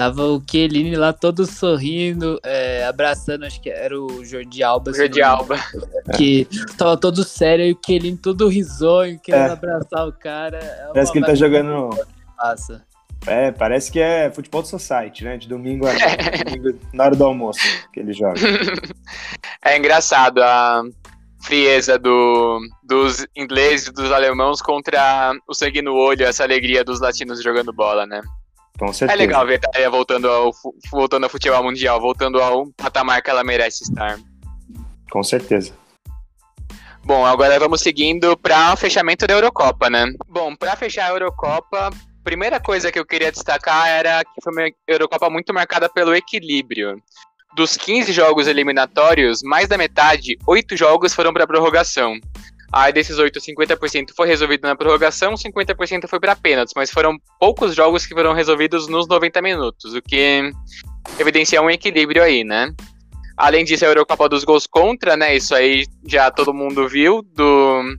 Tava o Chiellini lá todo sorrindo, é, abraçando, acho que era o Jordi Alba.
Jordi Alba.
Que tava todo sério e o Chiellini todo risonho, querendo é. abraçar o cara.
É parece que ele tá jogando...
Passa.
É, parece que é futebol do society, né? De domingo a domingo, na hora do almoço que ele joga.
É engraçado a frieza do, dos ingleses e dos alemãos contra o sangue no olho, essa alegria dos latinos jogando bola, né?
Com certeza.
É legal ver a Itália voltando ao, voltando ao futebol mundial, voltando ao patamar que ela merece estar.
Com certeza.
Bom, agora vamos seguindo para o fechamento da Eurocopa, né? Bom, para fechar a Eurocopa, primeira coisa que eu queria destacar era que foi uma Eurocopa muito marcada pelo equilíbrio. Dos 15 jogos eliminatórios, mais da metade, 8 jogos foram para prorrogação. Aí desses 8, 50% foi resolvido na prorrogação, 50% foi para pênaltis, mas foram poucos jogos que foram resolvidos nos 90 minutos, o que evidencia um equilíbrio aí, né? Além disso, a Eurocopa dos gols contra, né? Isso aí já todo mundo viu. Do,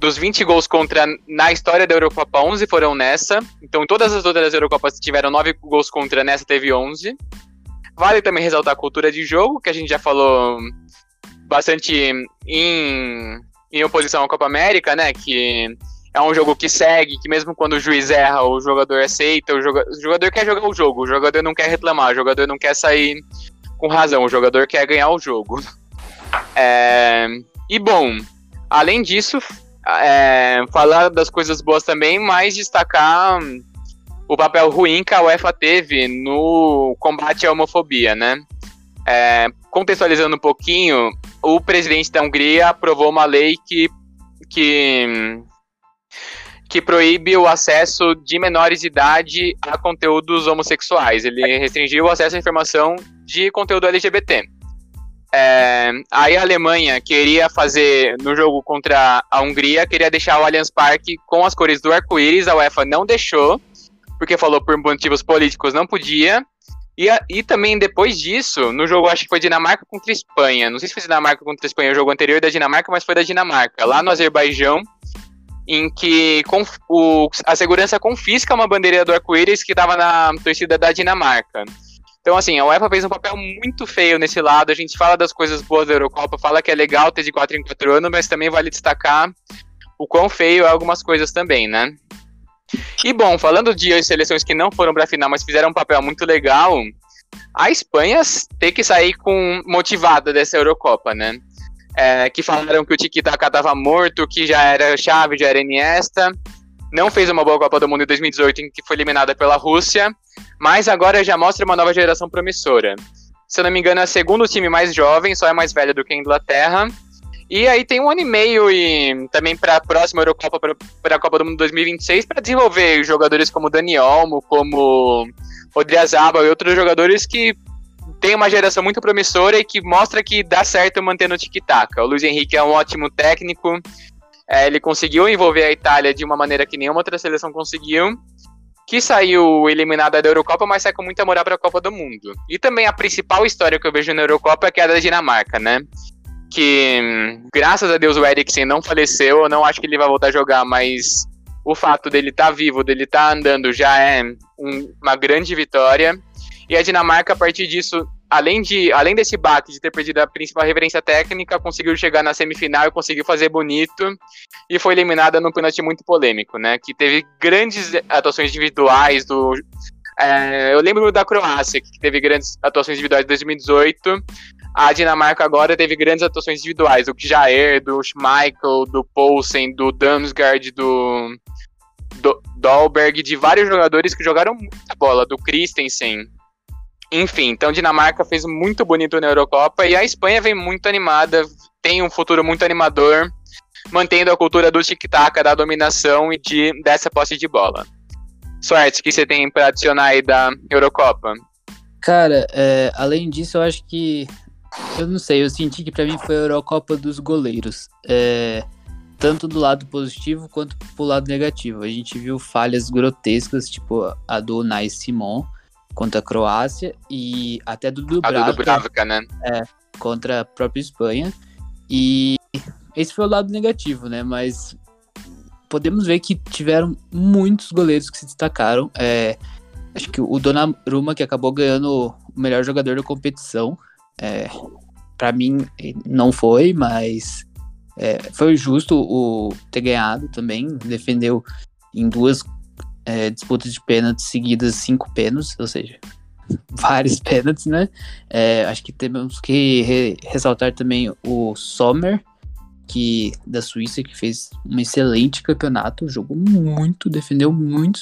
dos 20 gols contra na história da Eurocopa, 11 foram nessa. Então, todas as outras Eurocopas tiveram 9 gols contra, nessa teve 11. Vale também ressaltar a cultura de jogo, que a gente já falou bastante em em oposição à Copa América, né? Que é um jogo que segue, que mesmo quando o juiz erra, o jogador aceita, o jogador, o jogador quer jogar o jogo, o jogador não quer reclamar, o jogador não quer sair com razão, o jogador quer ganhar o jogo. É, e bom, além disso, é, falar das coisas boas também, mas destacar o papel ruim que a UEFA teve no combate à homofobia, né? É, contextualizando um pouquinho, o presidente da Hungria aprovou uma lei que, que, que proíbe o acesso de menores de idade a conteúdos homossexuais. Ele restringiu o acesso à informação de conteúdo LGBT. É, aí a Alemanha queria fazer, no jogo contra a Hungria, queria deixar o Allianz Parque com as cores do arco-íris, a UEFA não deixou, porque falou por motivos políticos não podia, e, e também depois disso, no jogo, acho que foi Dinamarca contra Espanha. Não sei se foi Dinamarca contra Espanha, o jogo anterior da Dinamarca, mas foi da Dinamarca. Lá no Azerbaijão, em que o, a segurança confisca uma bandeira do arco-íris que estava na torcida da Dinamarca. Então, assim, a UEFA fez um papel muito feio nesse lado. A gente fala das coisas boas da Eurocopa, fala que é legal ter de 4 em 4 anos, mas também vale destacar o quão feio é algumas coisas também, né? E bom, falando de seleções que não foram para a final, mas fizeram um papel muito legal, a Espanha tem que sair com motivada dessa Eurocopa, né? É, que falaram que o Tiki-Taka estava morto, que já era Chave, já era Iniesta. Não fez uma boa Copa do Mundo em 2018, em que foi eliminada pela Rússia, mas agora já mostra uma nova geração promissora. Se eu não me engano, é o segundo time mais jovem, só é mais velho do que a Inglaterra. E aí tem um ano e meio e também para a próxima Eurocopa, para a Copa do Mundo 2026, para desenvolver jogadores como Dani Olmo, como Odriazaba e outros jogadores que tem uma geração muito promissora e que mostra que dá certo mantendo o tic-tac. O Luiz Henrique é um ótimo técnico, é, ele conseguiu envolver a Itália de uma maneira que nenhuma outra seleção conseguiu, que saiu eliminada da Eurocopa, mas sai com muita moral para a Copa do Mundo. E também a principal história que eu vejo na Eurocopa é é a da Dinamarca, né? Que graças a Deus o Eriksen não faleceu, eu não acho que ele vai voltar a jogar, mas o fato dele estar tá vivo, dele estar tá andando já é um, uma grande vitória. E a Dinamarca, a partir disso, além, de, além desse baque de ter perdido a principal referência técnica, conseguiu chegar na semifinal e conseguiu fazer bonito. E foi eliminada num pênalti muito polêmico, né? Que teve grandes atuações individuais do. É, eu lembro da Croácia, que teve grandes atuações individuais em 2018, a Dinamarca agora teve grandes atuações individuais, do Jair, do Schmeichel, do Poulsen, do Damsgaard, do, do Dolberg, de vários jogadores que jogaram muita bola, do Christensen. Enfim, então Dinamarca fez muito bonito na Eurocopa e a Espanha vem muito animada, tem um futuro muito animador, mantendo a cultura do tic-tac, da dominação e de, dessa posse de bola. Sorte, que você tem para adicionar aí da Eurocopa?
Cara, é, além disso, eu acho que eu não sei, eu senti que para mim foi a Eurocopa dos goleiros. É, tanto do lado positivo quanto pro lado negativo. A gente viu falhas grotescas, tipo a do Nai Simon contra a Croácia e até do Dubravka,
a do Dubravka né?
É, contra a própria Espanha. E esse foi o lado negativo, né? Mas podemos ver que tiveram muitos goleiros que se destacaram. É, acho que o Donnarumma, que acabou ganhando o melhor jogador da competição, é, para mim, não foi, mas é, foi justo o ter ganhado também. Defendeu em duas é, disputas de pênaltis seguidas cinco pênaltis, ou seja, vários pênaltis, né? É, acho que temos que re ressaltar também o Sommer, que da Suíça, que fez um excelente campeonato, jogou muito, defendeu muito.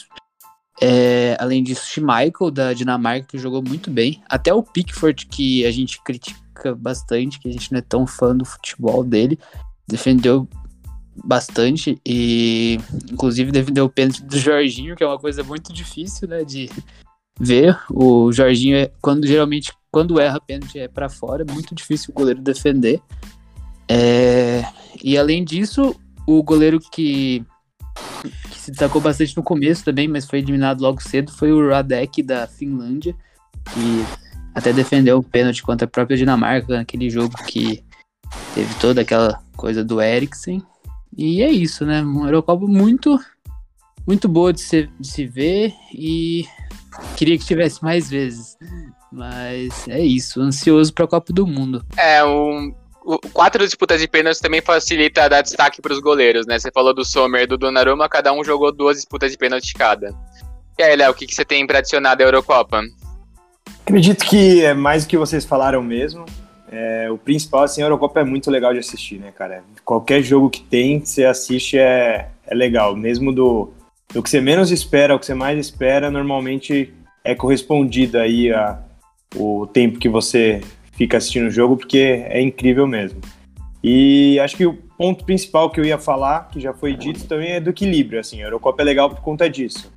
É, além disso, Schmeichel da Dinamarca, que jogou muito bem. Até o Pickford, que a gente critica bastante, que a gente não é tão fã do futebol dele, defendeu bastante e inclusive defendeu o pênalti do Jorginho, que é uma coisa muito difícil, né, de ver. O Jorginho é quando geralmente quando erra pênalti é para fora, é muito difícil o goleiro defender. É, e além disso, o goleiro que se destacou bastante no começo também, mas foi eliminado logo cedo, foi o Radek da Finlândia, que até defendeu o pênalti contra a própria Dinamarca naquele jogo que teve toda aquela coisa do Eriksen. E é isso, né? Uma Eurocopa muito, muito boa de se, de se ver e queria que tivesse mais vezes. Mas é isso, ansioso para a Copa do Mundo.
É, um, quatro disputas de pênaltis também facilita dar destaque para os goleiros, né? Você falou do Sommer e do Donnarumma, cada um jogou duas disputas de pênalti cada. E aí, Léo, o que, que você tem para adicionar da Eurocopa?
Acredito que é mais do que vocês falaram mesmo. É, o principal, assim, a Eurocopa é muito legal de assistir, né, cara? Qualquer jogo que tem, você assiste é, é legal. Mesmo do, do que você menos espera ao que você mais espera, normalmente é correspondido aí a, o tempo que você fica assistindo o jogo, porque é incrível mesmo. E acho que o ponto principal que eu ia falar, que já foi dito também, é do equilíbrio. Assim, a Eurocopa é legal por conta disso.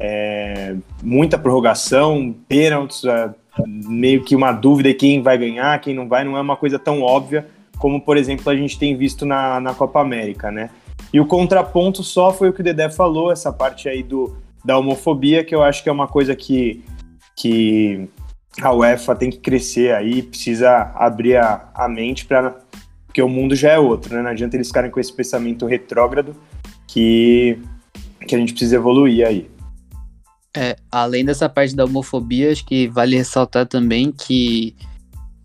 É, muita prorrogação, pênaltis, é, meio que uma dúvida quem vai ganhar, quem não vai, não é uma coisa tão óbvia como, por exemplo, a gente tem visto na, na Copa América, né? E o contraponto só foi o que o Dedé falou, essa parte aí do, da homofobia, que eu acho que é uma coisa que, que a UEFA tem que crescer aí, precisa abrir a, a mente para porque o mundo já é outro, né? Não adianta eles ficarem com esse pensamento retrógrado que, que a gente precisa evoluir aí.
É, além dessa parte da homofobia, acho que vale ressaltar também que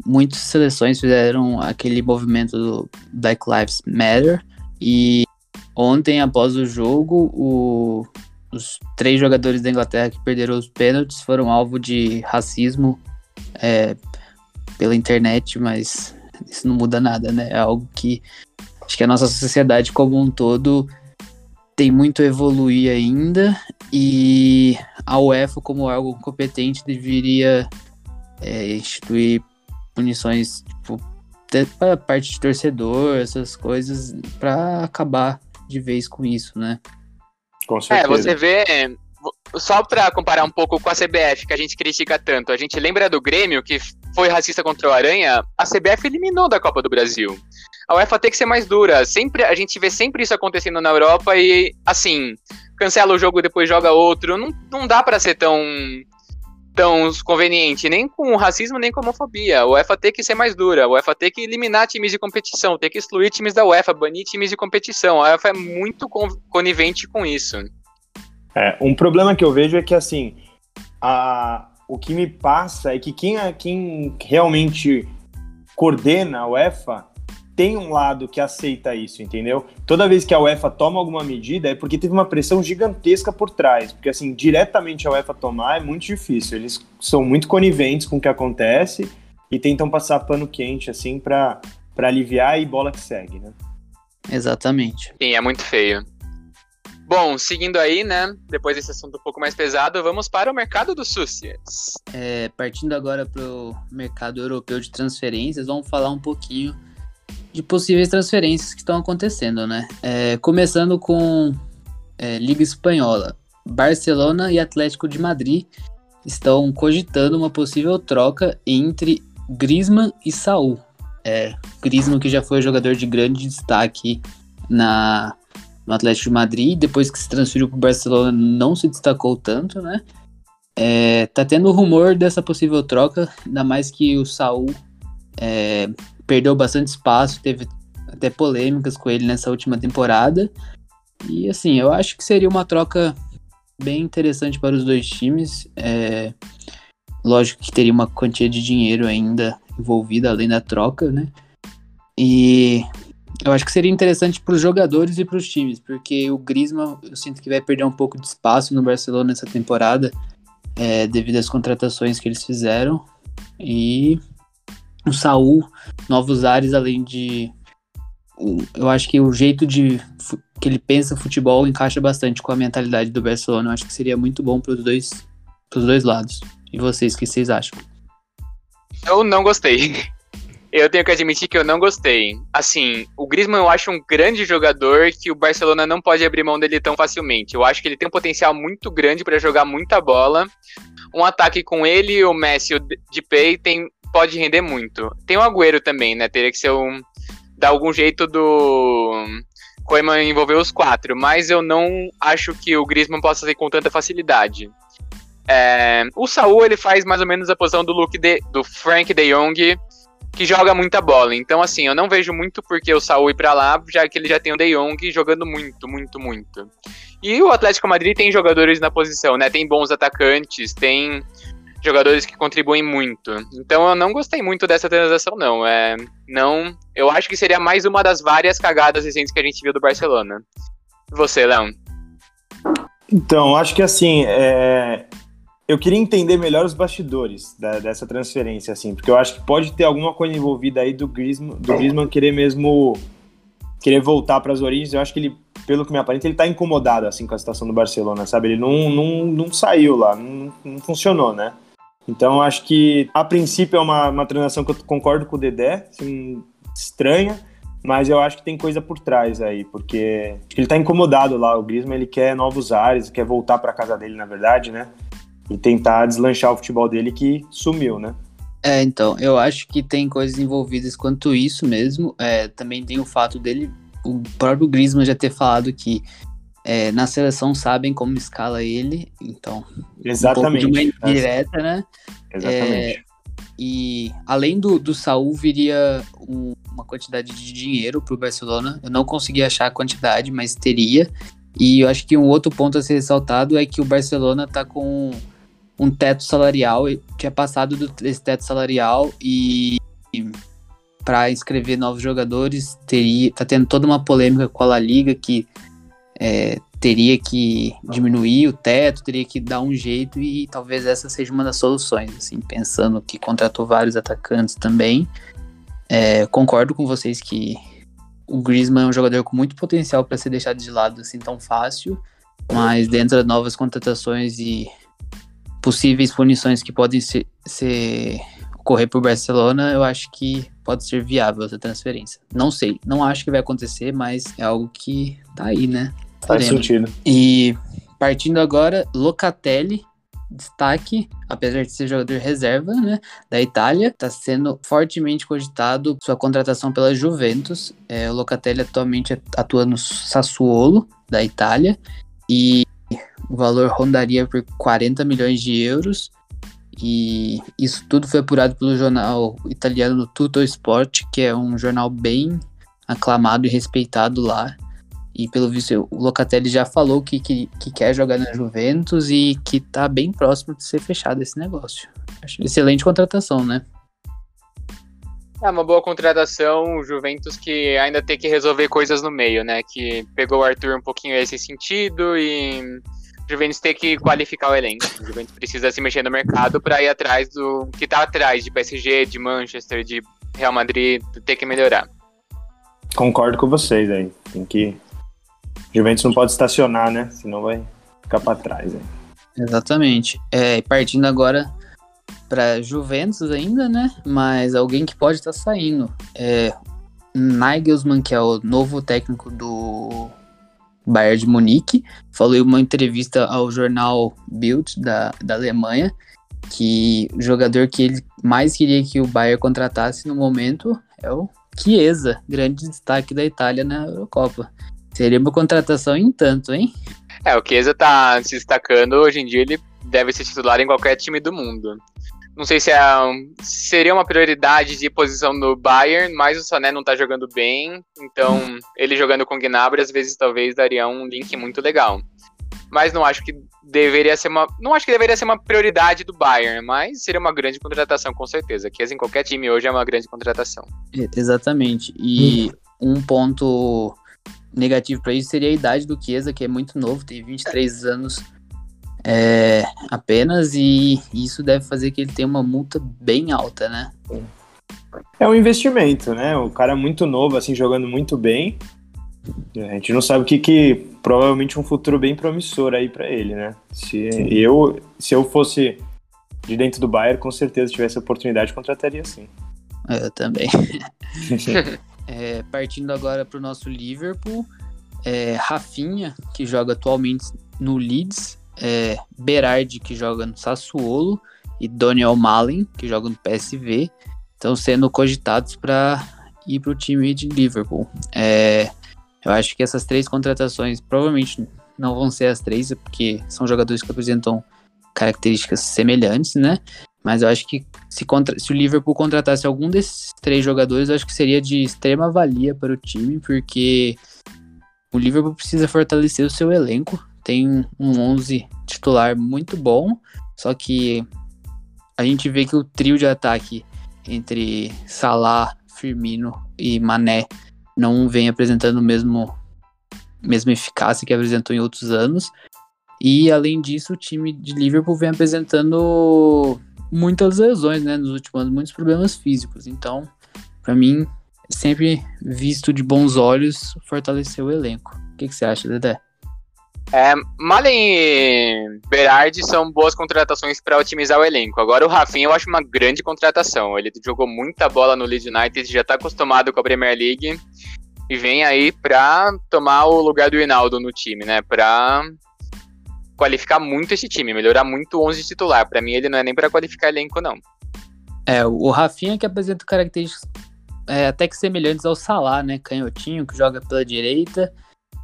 muitas seleções fizeram aquele movimento do Black Lives Matter e ontem, após o jogo, o os três jogadores da Inglaterra que perderam os pênaltis foram alvo de racismo é, pela internet, mas isso não muda nada, né? É algo que acho que a nossa sociedade como um todo tem muito a evoluir ainda e a UEFA, como algo competente, deveria é, instituir punições tipo, para parte de torcedor, essas coisas, para acabar de vez com isso, né?
Com certeza. É, você vê, só para comparar um pouco com a CBF, que a gente critica tanto, a gente lembra do Grêmio, que foi racista contra o Aranha, a CBF eliminou da Copa do Brasil. A UEFA tem que ser mais dura. Sempre A gente vê sempre isso acontecendo na Europa e, assim, cancela o jogo depois joga outro. Não, não dá para ser tão tão conveniente, nem com racismo, nem com homofobia. A UEFA tem que ser mais dura, a UEFA tem que eliminar times de competição, tem que excluir times da UEFA, banir times de competição. A UEFA é muito conivente com isso.
É, um problema que eu vejo é que, assim, a, o que me passa é que quem, é, quem realmente coordena a UEFA tem um lado que aceita isso, entendeu? Toda vez que a UEFA toma alguma medida é porque teve uma pressão gigantesca por trás, porque assim, diretamente a UEFA tomar é muito difícil. Eles são muito coniventes com o que acontece e tentam passar pano quente assim para para aliviar e bola que segue, né?
Exatamente.
Sim, é muito feio. Bom, seguindo aí, né? Depois desse assunto um pouco mais pesado, vamos para o mercado dos SUSIs.
É, partindo agora para o mercado europeu de transferências, vamos falar um pouquinho de possíveis transferências que estão acontecendo, né? É, começando com é, Liga Espanhola. Barcelona e Atlético de Madrid estão cogitando uma possível troca entre Griezmann e Saul. É, Griezmann que já foi jogador de grande destaque na, no Atlético de Madrid, depois que se transferiu para o Barcelona não se destacou tanto, né? É, tá tendo rumor dessa possível troca, ainda mais que o Saul é, perdeu bastante espaço, teve até polêmicas com ele nessa última temporada. E assim, eu acho que seria uma troca bem interessante para os dois times. É, lógico que teria uma quantia de dinheiro ainda envolvida além da troca, né? E eu acho que seria interessante para os jogadores e para os times, porque o Griezmann eu sinto que vai perder um pouco de espaço no Barcelona nessa temporada, é, devido às contratações que eles fizeram. E o Saul, novos ares, além de. Eu acho que o jeito de que ele pensa futebol encaixa bastante com a mentalidade do Barcelona. Eu acho que seria muito bom para os dois, pros dois lados. E vocês, o que vocês acham?
Eu não gostei. Eu tenho que admitir que eu não gostei. Assim, o Griezmann eu acho um grande jogador que o Barcelona não pode abrir mão dele tão facilmente. Eu acho que ele tem um potencial muito grande para jogar muita bola. Um ataque com ele, o Messi e o Depay tem pode render muito. Tem o Agüero também, né? Teria que ser um. dar algum jeito do. Koeman envolver os quatro, mas eu não acho que o Griezmann possa ser com tanta facilidade. É, o Saul ele faz mais ou menos a posição do Luke de, do Frank De Jong, que joga muita bola. Então, assim, eu não vejo muito porque o Saul ir para lá, já que ele já tem o De Jong jogando muito, muito, muito. E o Atlético Madrid tem jogadores na posição, né? Tem bons atacantes, tem jogadores que contribuem muito. Então eu não gostei muito dessa transação, não. É, não, eu acho que seria mais uma das várias cagadas recentes que a gente viu do Barcelona. Você, Léo?
Então, acho que assim, é... eu queria entender melhor os bastidores da, dessa transferência, assim, porque eu acho que pode ter alguma coisa envolvida aí do Griezmann, do Griezmann querer mesmo querer voltar para as origens. Eu acho que ele, pelo que me aparenta, ele tá incomodado assim com a situação do Barcelona, sabe? Ele não, não, não saiu lá, não, não funcionou, né? Então, acho que, a princípio, é uma, uma transação que eu concordo com o Dedé, assim, estranha, mas eu acho que tem coisa por trás aí, porque ele tá incomodado lá, o Griezmann, ele quer novos ares, quer voltar para casa dele, na verdade, né? E tentar deslanchar o futebol dele que sumiu, né?
É, então, eu acho que tem coisas envolvidas quanto isso mesmo. É, também tem o fato dele, o próprio Griezmann já ter falado que é, na seleção sabem como escala ele, então.
Exatamente.
Um de uma indireta, né?
Exatamente.
É, e além do, do Saul, viria um, uma quantidade de dinheiro para o Barcelona. Eu não consegui achar a quantidade, mas teria. E eu acho que um outro ponto a ser ressaltado é que o Barcelona está com um teto salarial, tinha passado desse teto salarial e, e para inscrever novos jogadores teria tá tendo toda uma polêmica com a La Liga que é, teria que diminuir o teto, teria que dar um jeito e talvez essa seja uma das soluções, assim, pensando que contratou vários atacantes também. É, concordo com vocês que o Griezmann é um jogador com muito potencial para ser deixado de lado assim tão fácil, mas dentro das novas contratações e possíveis punições que podem ser, ser ocorrer por Barcelona, eu acho que pode ser viável essa transferência. Não sei, não acho que vai acontecer, mas é algo que tá aí, né?
Faz sentido.
E partindo agora, Locatelli, destaque, apesar de ser jogador reserva, né, da Itália, está sendo fortemente cogitado sua contratação pela Juventus. É, o Locatelli atualmente atua no Sassuolo, da Itália, e o valor rondaria por 40 milhões de euros. E isso tudo foi apurado pelo jornal italiano Tutto Sport, que é um jornal bem aclamado e respeitado lá. E pelo visto, o Locatelli já falou que, que, que, quer jogar na Juventus e que tá bem próximo de ser fechado esse negócio. Acho excelente contratação, né?
É uma boa contratação, o Juventus que ainda tem que resolver coisas no meio, né? Que pegou o Arthur um pouquinho nesse sentido e o Juventus tem que qualificar o elenco. O Juventus precisa se mexer no mercado para ir atrás do que tá atrás de PSG, de Manchester, de Real Madrid, tem que melhorar.
Concordo com vocês aí. Tem que Juventus não pode estacionar, né? Senão vai ficar para trás. Hein?
Exatamente. É, partindo agora para Juventus ainda, né? Mas alguém que pode estar tá saindo é Nagelsmann, que é o novo técnico do Bayern de Munique, falou em uma entrevista ao jornal Bild da, da Alemanha que o jogador que ele mais queria que o Bayern contratasse no momento é o Chiesa, grande destaque da Itália na Eurocopa. Seria uma contratação em tanto, hein?
É, o Chiesa tá se destacando, hoje em dia ele deve ser titular em qualquer time do mundo. Não sei se é, seria uma prioridade de posição no Bayern, mas o Sané não tá jogando bem, então ele jogando com Gnabry às vezes talvez daria um link muito legal. Mas não acho que deveria ser uma, não acho que deveria ser uma prioridade do Bayern, mas seria uma grande contratação com certeza. Chiesa em qualquer time hoje é uma grande contratação.
Exatamente. E um ponto negativo para isso seria a idade do Chiesa, que é muito novo, tem 23 anos é, apenas, e isso deve fazer que ele tenha uma multa bem alta, né?
É um investimento, né? O cara é muito novo, assim, jogando muito bem. A gente não sabe o que, que provavelmente um futuro bem promissor aí para ele, né? Se eu, se eu fosse de dentro do Bayern, com certeza tivesse a oportunidade, contrataria sim.
Eu também. É, partindo agora para o nosso Liverpool, é, Rafinha, que joga atualmente no Leeds, é, Berardi, que joga no Sassuolo, e Daniel Malen, que joga no PSV, estão sendo cogitados para ir para o time de Liverpool. É, eu acho que essas três contratações provavelmente não vão ser as três, porque são jogadores que apresentam características semelhantes, né? Mas eu acho que se, contra, se o Liverpool contratasse algum desses três jogadores, eu acho que seria de extrema valia para o time, porque o Liverpool precisa fortalecer o seu elenco. Tem um 11 titular muito bom, só que a gente vê que o trio de ataque entre Salah, Firmino e Mané não vem apresentando o mesmo mesma eficácia que apresentou em outros anos. E além disso, o time de Liverpool vem apresentando muitas lesões, né, nos últimos anos, muitos problemas físicos. Então, para mim, sempre visto de bons olhos fortalecer o elenco. O que, que você acha, Dedé?
É, Malen e Berardi são boas contratações para otimizar o elenco. Agora o Rafinha eu acho uma grande contratação. Ele jogou muita bola no Leeds United, já está acostumado com a Premier League e vem aí para tomar o lugar do Hinaldo no time, né? Para qualificar muito esse time, melhorar muito o 11 titular. Para mim, ele não é nem para qualificar elenco, não.
É, o Rafinha que apresenta características é, até que semelhantes ao Salah, né? Canhotinho, que joga pela direita.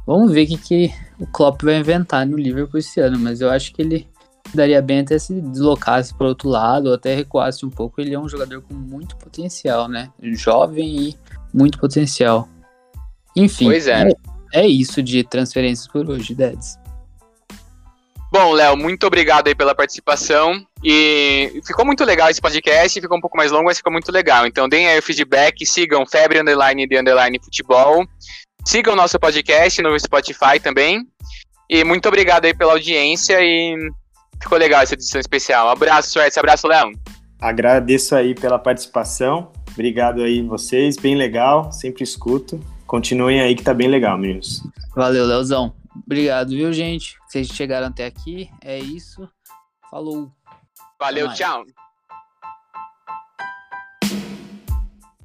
Vamos ver o que, que o Klopp vai inventar no Liverpool esse ano, mas eu acho que ele daria bem até se deslocasse para outro lado ou até recuasse um pouco. Ele é um jogador com muito potencial, né? Jovem e muito potencial. Enfim,
pois é. é,
é isso de transferências por hoje, Deds.
Bom, Léo, muito obrigado aí pela participação. E ficou muito legal esse podcast, ficou um pouco mais longo, mas ficou muito legal. Então deem aí o feedback, sigam Febre Underline de Underline Futebol. Sigam o nosso podcast no Spotify também. E muito obrigado aí pela audiência e ficou legal essa edição especial. Um abraço, Suécia. Abraço, Léo.
Agradeço aí pela participação. Obrigado aí vocês, bem legal, sempre escuto. Continuem aí que tá bem legal, meninos.
Valeu, Leozão. Obrigado, viu, gente? Vocês chegaram até aqui. É isso. Falou.
Valeu, tchau.